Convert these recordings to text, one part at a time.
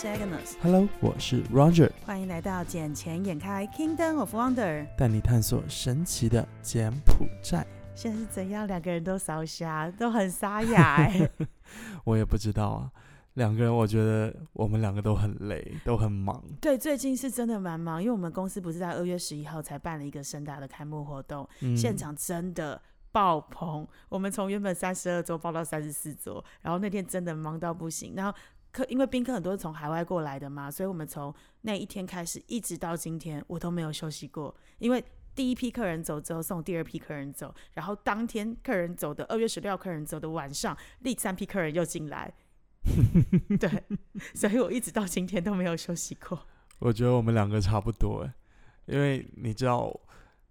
是 Agnes。Hello，我是 Roger，欢迎来到《捡钱眼开 Kingdom of Wonder》。带你探索神奇的柬埔寨。现在是怎样？两个人都烧瞎，都很沙哑哎。我也不知道啊，两个人我觉得我们两个都很累，都很忙。对，最近是真的蛮忙，因为我们公司不是在二月十一号才办了一个盛大的开幕活动，嗯现场真的爆棚。我们从原本三十二桌爆到三十四桌，然后那天真的忙到不行。然后客因为宾客很多是从海外过来的嘛，所以我们从那一天开始一直到今天，我都没有休息过，因为。第一批客人走之后送第二批客人走，然后当天客人走的二月十六客人走的晚上，第三批客人又进来，对，所以我一直到今天都没有休息过。我觉得我们两个差不多哎，因为你知道，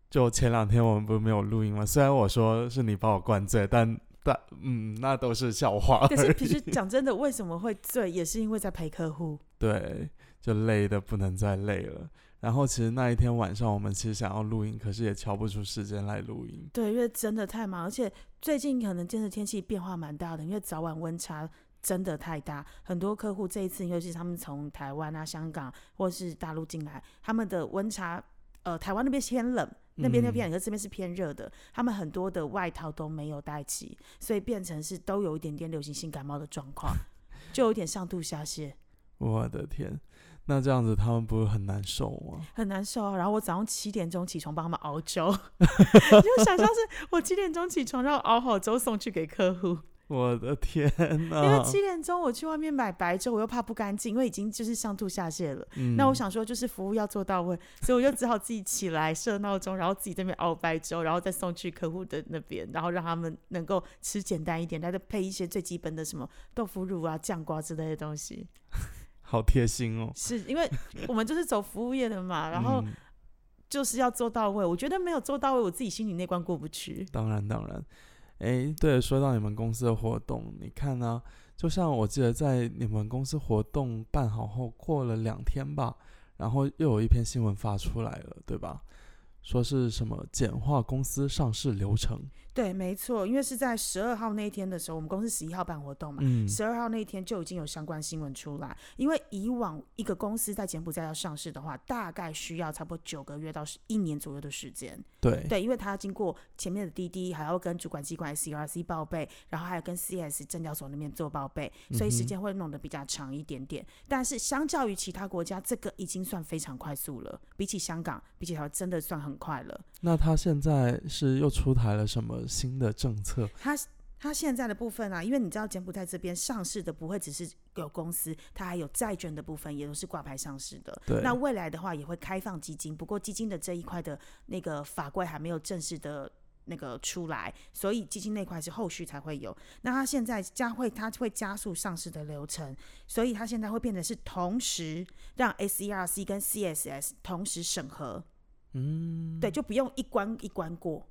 就前两天我们不是没有录音吗？虽然我说是你把我灌醉，但但嗯，那都是笑话可是。其实讲真的，为什么会醉，也是因为在陪客户。对，就累的不能再累了。然后其实那一天晚上我们其实想要录音，可是也敲不出时间来录音。对，因为真的太忙，而且最近可能真的天气变化蛮大的，因为早晚温差真的太大。很多客户这一次，尤其是他们从台湾啊、香港或是大陆进来，他们的温差，呃，台湾那边偏冷。那边那边，可是这边是偏热的，他们很多的外套都没有带齐，所以变成是都有一点点流行性感冒的状况，就有点上吐下泻。我的天，那这样子他们不是很难受吗？很难受啊。然后我早上七点钟起床帮他们熬粥，你就想象是我七点钟起床，然后熬好粥送去给客户。我的天呐！因为七点钟我去外面买白粥，我又怕不干净，因为已经就是上吐下泻了。嗯那我想说，就是服务要做到位，所以我就只好自己起来设闹钟，然后自己这边熬白粥，然后再送去客户的那边，然后让他们能够吃简单一点，再配一些最基本的什么豆腐乳啊、酱瓜之类的东西。好贴心哦。是因为我们就是走服务业的嘛，然后嗯就是要做到位。我觉得没有做到位，我自己心里那关过不去。当然当然，哎，对，说到你们公司的活动，你看呢、就像我记得在你们公司活动办好后，过了两天吧，然后又有一篇新闻发出来了，对吧？说是什么简化公司上市流程，对，没错，因为是在十二号那一天的时候，我们公司十一号办活动嘛，嗯，十二号那一天就已经有相关新闻出来。因为以往一个公司在柬埔寨要上市的话，大概需要差不多九个月到一年左右的时间。对，对，因为它要经过前面的滴滴，还要跟主管机关 CRC 报备，然后还有跟 CS 证交所那边做报备，所以时间会弄得比较长一点点。但是相较于其他国家，这个已经算非常快速了，比起香港，比起台湾，真的算很快了。那他现在是又出台了什么新的政策？他他现在的部分啊，因为你知道柬埔寨这边上市的不会只是有公司，它还有债券的部分，也都是挂牌上市的。对，那未来的话也会开放基金，不过基金的这一块的那个法规还没有正式的。那个出来，所以基金那块是后续才会有。那他现在加会，他会加速上市的流程，所以他现在会变得是同时让 SERC 跟 CSS 同时审核，嗯，对，就不用一关一关过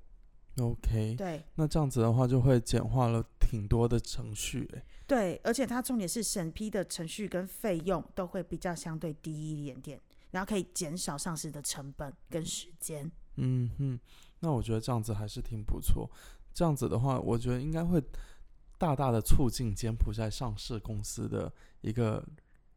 ，，OK，对。那这样子的话就会简化了挺多的程序，诶对，而且它重点是审批的程序跟费用都会比较相对低一点点，然后可以减少上市的成本跟时间。嗯哼，那我觉得这样子还是挺不错。这样子的话，我觉得应该会大大的促进柬埔寨上市公司的一个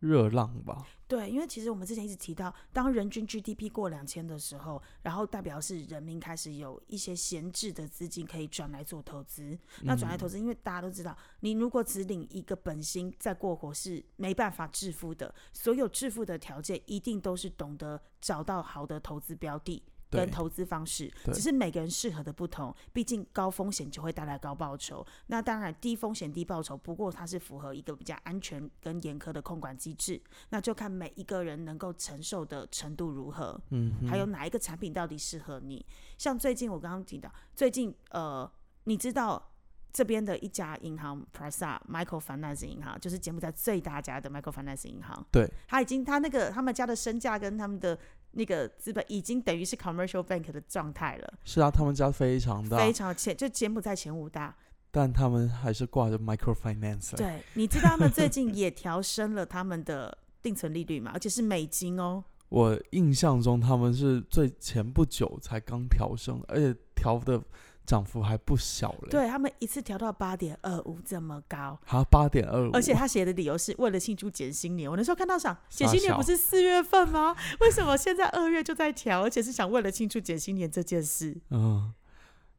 热浪吧。对，因为其实我们之前一直提到，当人均 GDP 过两千的时候，然后代表是人民开始有一些闲置的资金可以转来做投资。那转来投资，因为大家都知道，你如果只领一个本薪再过活是没办法致富的。所有致富的条件一定都是懂得找到好的投资标的。对跟投资方式，只是每个人适合的不同。毕竟高风险就会带来高报酬，那当然低风险低报酬，不过它是符合一个比较安全跟严苛的控管机制。那就看每一个人能够承受的程度如何，嗯，还有哪一个产品到底适合你。像最近我刚刚提到，最近呃，你知道。这边的一家银行 Prasa Michael Finance 银行，就是柬埔寨最大家的 Michael Finance 银行。对，他已经他那个他们家的身价跟他们的那个资本已经等于是 commercial bank 的状态了，是啊，他们家非常大，非常前就柬埔寨前五大。但他们还是挂着 microfinance。，对，你知道他们最近也调升了他们的定存利率嘛，而且是美金哦。我印象中他们是最前不久才刚调升，而且调的涨幅还不小嘞。，对他们一次调到八点二五这么高，好八点二五，而且他写的理由是为了庆祝减薪年。我那时候看到想，减傻新年不是四月份吗？为什么现在二月就在调，而且是想为了庆祝减薪年这件事？嗯，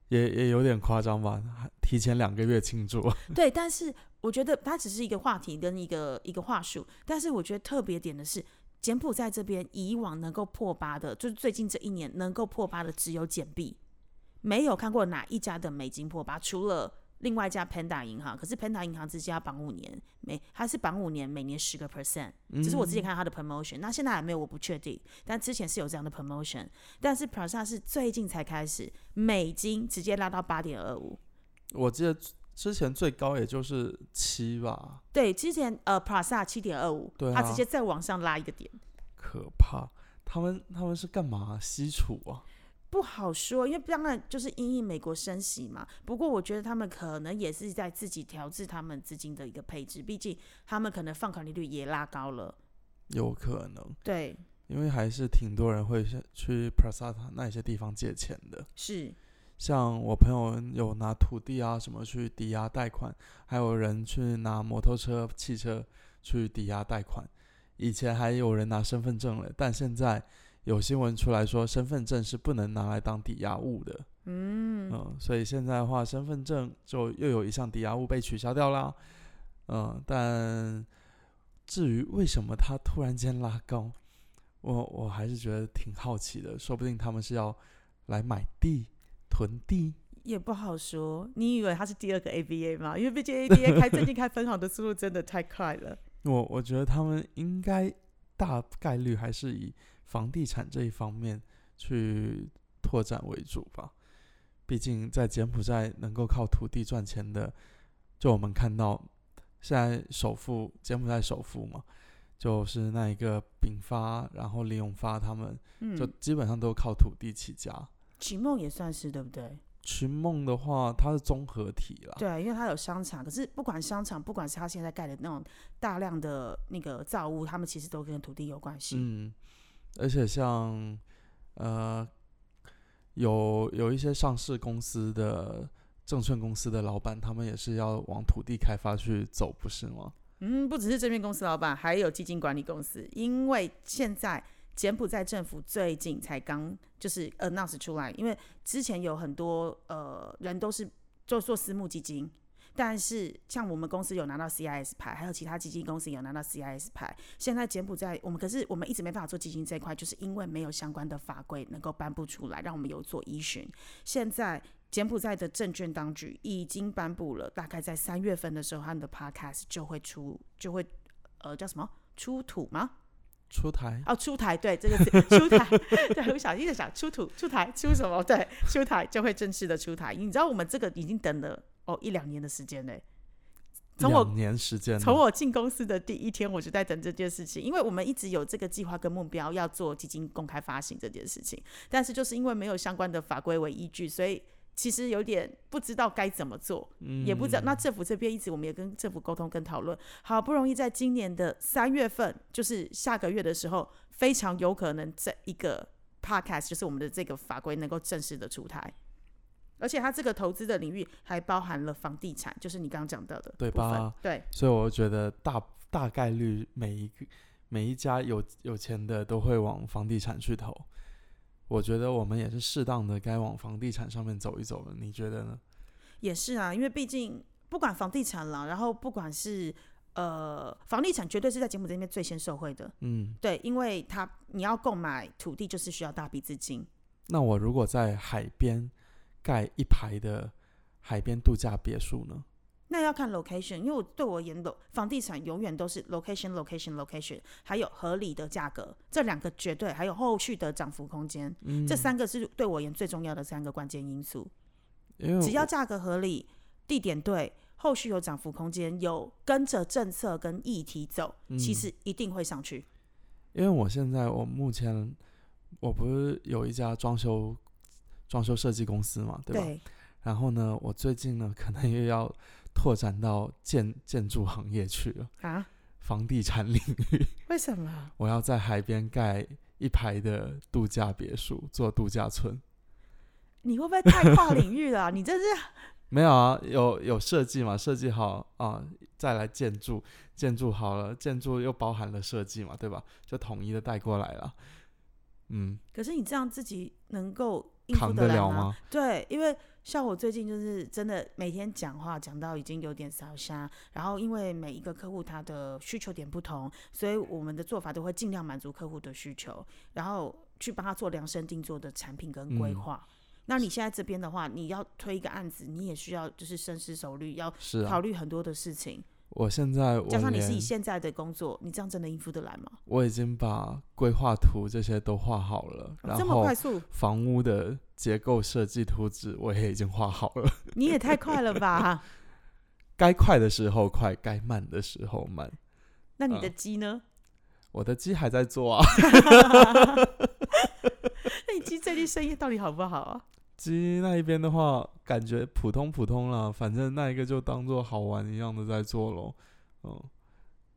也也有点夸张吧，提前两个月庆祝。对，但是我觉得它只是一个话题跟一个一个话术，但是我觉得特别点的是，柬埔寨这边以往能够破八的，就是最近这一年能够破八的只有柬币，没有看过哪一家的美金破八，除了另外一家 Panda 银行，可是 Panda 银行直接要绑五年，每它是绑五年，每年十个 percent，这是我之前看它的 promotion，那现在还没有，我不确定，但之前是有这样的 promotion，但是 Prasa 是最近才开始，美金直接拉到八点二五。我记得之前最高也就是七吧，对，之前呃 Prasa 七点二五，对啊它直接再往上拉一个点，可怕。他们他们是干嘛吸储啊？不好说，因为当然就是因应美国升息嘛。不过我觉得他们可能也是在自己调制他们资金的一个配置，毕竟他们可能放款利率也拉高了。有可能，对，因为还是挺多人会去去 Prasata 那些地方借钱的。是，像我朋友有拿土地啊什么去抵押贷款，还有人去拿摩托车、汽车去抵押贷款。以前还有人拿身份证了，但现在有新闻出来说，身份证是不能拿来当抵押物的。嗯，嗯，所以现在的话，身份证就又有一项抵押物被取消掉啦。嗯，但至于为什么它突然间拉高，我我还是觉得挺好奇的，说不定他们是要来买地、囤地。也不好说。你以为它是第二个 ABA 吗？因为毕竟 ABA 开最近开分行的速度真的太快了。我我觉得他们应该大概率还是以房地产这一方面去拓展为主吧。毕竟在柬埔寨能够靠土地赚钱的，就我们看到现在首富柬埔寨首富嘛，就是那一个丙发，然后李永发他们，就嗯，基本上都靠土地起家。群梦也算是对不对？群梦的话，它是综合体啦，对，啊因为它有商场，可是不管商场，不管是他现在盖的那种大量的那个造物，他们其实都跟土地有关系。嗯，而且像呃，有有一些上市公司的证券公司的老板，他们也是要往土地开发去走，不是吗？嗯，不只是证券公司老板，还有基金管理公司，因为现在柬埔寨政府最近才刚就是 announce 出来，因为之前有很多呃人都是做做私募基金。但是，像我们公司有拿到 CIS 牌，还有其他基金公司有拿到 CIS 牌。现在柬埔寨，我们可是我们一直没办法做基金这一块，就是因为没有相关的法规能够颁布出来，让我们有做依循。现在柬埔寨的证券当局已经颁布了，大概在三月份的时候，他们的 podcast 就会出，就会呃叫什么出土吗？出台哦，出台，对这个字出台，对我小心的想出土出台出什么？对，出台就会正式的出台。你知道我们这个已经等了哦一两年的时间嘞。从我年时间，从我进公司的第一天，我就在等这件事情，因为我们一直有这个计划跟目标，要做基金公开发行这件事情，但是就是因为没有相关的法规为依据，所以其实有点不知道该怎么做，嗯也不知道。那政府这边一直我们也跟政府沟通跟讨论，好不容易在今年的三月份，就是下个月的时候，非常有可能这一个 podcast 就是我们的这个法规能够正式的出台。而且它这个投资的领域还包含了房地产，就是你刚刚讲到的对吧？对，所以我觉得大大概率每一个每一家有有钱的都会往房地产去投。我觉得我们也是适当的该往房地产上面走一走了，你觉得呢？也是啊，因为毕竟不管房地产啦，然后不管是呃房地产，绝对是在柬埔寨那边最先受惠的。嗯，对，因为它你要购买土地，就是需要大笔资金。那我如果在海边盖一排的海边度假别墅呢？那要看 location，因为我对我而言，楼房地产永远都是 location、location、location，还有合理的价格，这两个绝对，还有后续的涨幅空间，嗯，这三个是对我而言最重要的三个关键因素。只要价格合理，地点对，后续有涨幅空间，有跟着政策跟议题走，其嗯实一定会上去。因为我现在我目前我不是有一家装修装修设计公司嘛，对吧？对，然后呢，我最近呢可能又要拓展到建建筑行业去了，啊？房地产领域，为什么？我要在海边盖一排的度假别墅，做度假村。你会不会太跨领域了啊？你这是 没有啊，有有设计嘛，设计好啊，再来建筑，建筑好了，建筑又包含了设计嘛，对吧？就统一的带过来了。嗯，可是你这样自己能够应付扛得了吗？对，因为像我最近就是真的每天讲话讲到已经有点烧瞎，然后因为每一个客户他的需求点不同，所以我们的做法都会尽量满足客户的需求，然后去帮他做量身定做的产品跟规嗯划。那你现在这边的话，你要推一个案子，你也需要就是深思熟虑，要考虑很多的事情。我现在我加上你是以连现在的工作，你这样真的应付得来吗？我已经把规划图这些都画好了，哦然这么后快速，房屋的结构设计图纸我也已经画好了。你也太快了吧？该快的时候快，该慢的时候慢。那你的嗯鸡呢？我的鸡还在做啊，那你鸡最近生意到底好不好啊？鸡那一边的话，感觉普通普通啦，反正那一个就当做好玩一样的在做咯。嗯，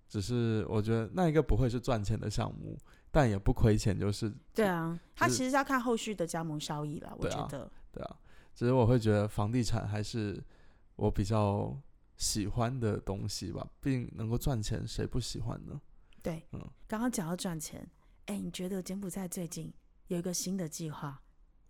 只是我觉得那一个不会是赚钱的项目，但也不亏钱，就是对啊，他其实是要看后续的加盟效益啦，我觉得。对啊。只是我会觉得房地产还是我比较喜欢的东西吧，毕竟能够赚钱，谁不喜欢呢？对，嗯刚刚讲到赚钱，哎，你觉得柬埔寨最近有一个新的计划？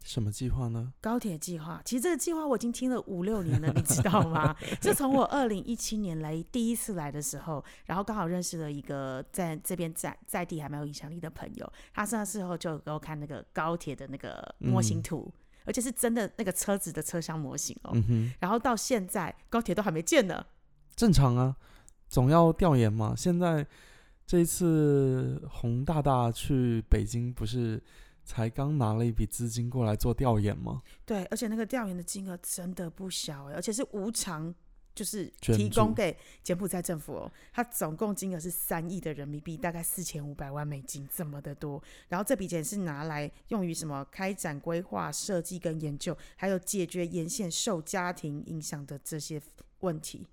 什么计划呢？高铁计划，其实这个计划我已经听了五六年了，你知道吗？就从我二零一七年来第一次来的时候，然后刚好认识了一个在这边在在地还蛮有影响力的朋友，他那时候就给我看那个高铁的那个模型嗯图，而且是真的那个车子的车厢模型哦。嗯，然后到现在高铁都还没建呢，正常啊，总要调研嘛。现在这一次洪大大去北京，不是才刚拿了一笔资金过来做调研吗？对，而且那个调研的金额真的不小哎，而且是无偿，就是提供给柬埔寨政府哦。它总共金额是三亿的人民币，大概四千五百万美金，这么的多。然后这笔钱是拿来用于什么？开展规划、设计跟研究，还有解决沿线受家庭影响的这些问题。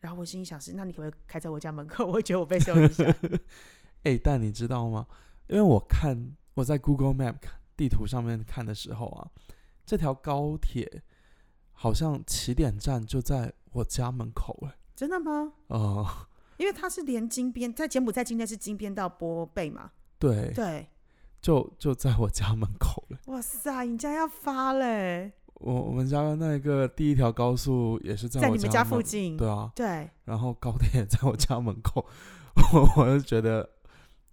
然后我心里想是，那你可不可以开在我家门口？我会觉得我被受影响。哎、但你知道吗？因为我看我在 Google Map 地图上面看的时候啊，这条高铁好像起点站就在我家门口哎、真的吗？哦、因为它是连金边，在柬埔寨今天是金边到波贝嘛？对，对，就就在我家门口了。哇塞，你家要发嘞，我我们家的那个第一条高速也是在在你们家附近。对啊，对，然后高铁在我家门口，我 我就觉得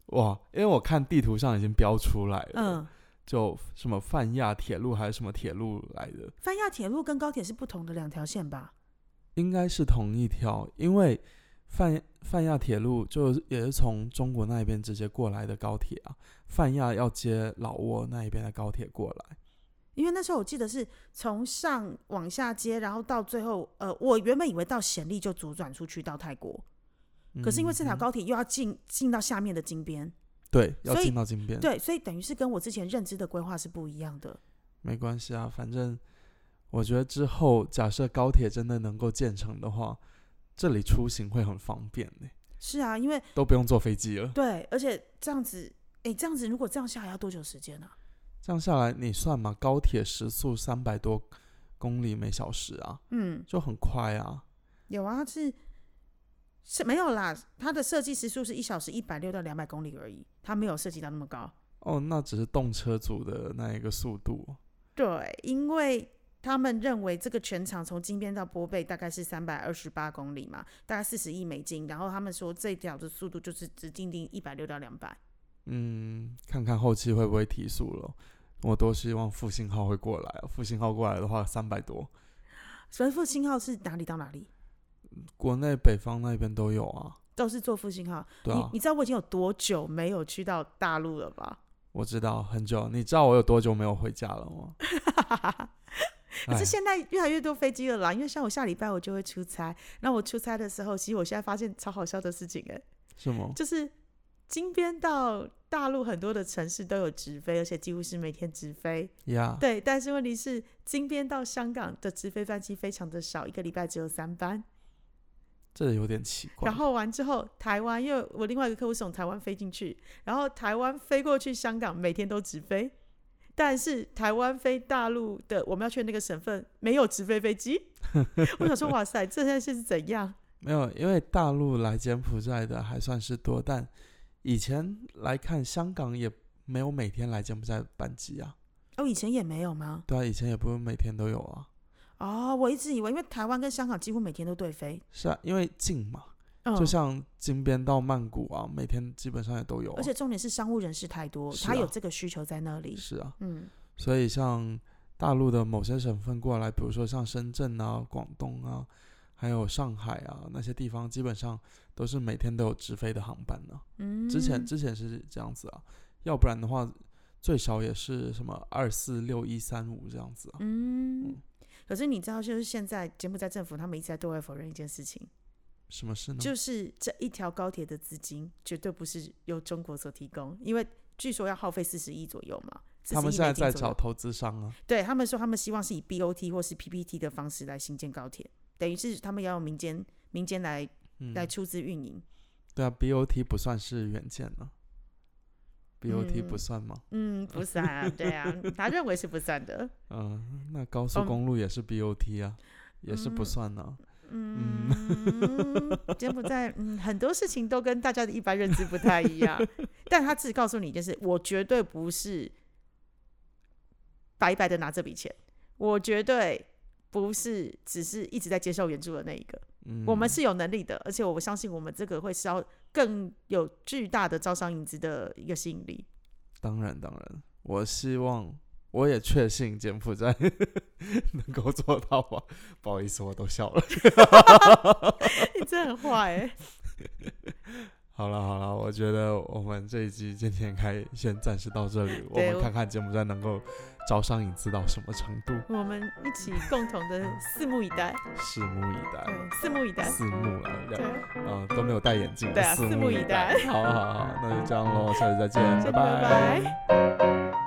哇，因为我看地图上已经标出来了，嗯，就什么泛亚铁路还是什么铁路来的，泛亚铁路跟高铁是不同的两条线吧？应该是同一条，因为泛泛亚铁路就也是从中国那边直接过来的高铁啊，泛亚要接老挝那一边的高铁过来，因为那时候我记得是从上往下接，然后到最后，呃，我原本以为到暹粒就左转出去到泰国，可是因为这条嗯高铁又要进进到下面的金边，对要进到金边，对，所以等于是跟我之前认知的规划是不一样的。没关系啊，反正我觉得之后假设高铁真的能够建成的话，这里出行会很方便呢、是啊，因为都不用坐飞机了。对，而且这样子，哎，这样子如果这样下来要多久时间呢、啊？这样下来，你算嘛，高铁时速三百多公里每小时啊，嗯，就很快啊。有啊，是是没有啦，它的设计时速是一小时一百六到两百公里而已，它没有涉及到那么高。哦，那只是动车组的那一个速度。对，因为他们认为这个全长从金边到波贝大概是三百二十八公里嘛，大概四十亿美金。然后他们说这条的速度就是只定定一百六到两百。嗯，看看后期会不会提速了。我多希望复兴号会过来啊，复兴号过来的话，三百多，所以复兴号是哪里到哪里？国内北方那边都有啊。都是做复兴号。对啊，你你知道我已经有多久没有去到大陆了吧？我知道很久。你知道我有多久没有回家了吗？可是哎现在越来越多飞机了啦，因为像我下礼拜我就会出差，那我出差的时候，其实我现在发现超好笑的事情、欸，什么？就是金边到大陆很多的城市都有直飞，而且几乎是每天直飞。呀、对，但是问题是金边到香港的直飞班机非常的少，一个礼拜只有三班。这有点奇怪。然后完之后，台湾因为我另外一个客户是从台湾飞进去，然后台湾飞过去香港，每天都直飞。但是台湾飞大陆的我们要去的那个省份没有直飞飞机。我想说，哇塞，这件事是怎样？没有，因为大陆来柬埔寨的还算是多，但以前来看香港也没有每天来柬埔寨的班机啊。哦，以前也没有吗？对啊，以前也不是每天都有啊。哦，我一直以为，因为台湾跟香港几乎每天都对飞，是啊，因为近嘛，嗯就像金边到曼谷啊，每天基本上也都有、啊。而且重点是商务人士太多，啊他有这个需求在那里。是啊，嗯所以像大陆的某些省份过来，比如说像深圳啊、广东啊，还有上海啊那些地方，基本上都是每天都有直飞的航班呢、嗯，之前之前是这样子啊，要不然的话，最少也是什么二四六一三五这样子啊。嗯，可是你知道，就是现在柬埔寨政府他们一直在对外否认一件事情，什么事呢？就是这一条高铁的资金绝对不是由中国所提供，因为据说要耗费四十亿左右嘛。他们现在在找投资商啊。对他们说，他们希望是以 BOT 或是 PPT 的方式来新建高铁，等于是他们要用民间民间来嗯，来出资运营。对啊，BOT 不算是远见呢、BOT 嗯不算吗？嗯，不算啊，对啊，他认为是不算的。嗯，那高速嗯公路也是 BOT 啊，也是不嗯算呢、嗯，柬埔寨，嗯，很多事情都跟大家的一般认知不太一样，但他自己告诉你一件事，我绝对不是白白的拿这笔钱，我绝对不是只是一直在接受援助的那一个，嗯，我们是有能力的，而且我相信我们这个会烧更有巨大的招商引资的一个吸引力。当然当然，我希望，我也确信柬埔寨 能够做到吧。不好意思，我都笑了。你真的很坏哎、好了好了，我觉得我们这一集今天可以先暂时到这里，我们看看柬埔寨能够招商引资到什么程度，我们一起共同的 拭目以待，拭目以待。拭目以待，拭目了，对。两，啊、都没有戴眼镜，对啊拭目以待好好好，那就这样喽，下次再见，拜拜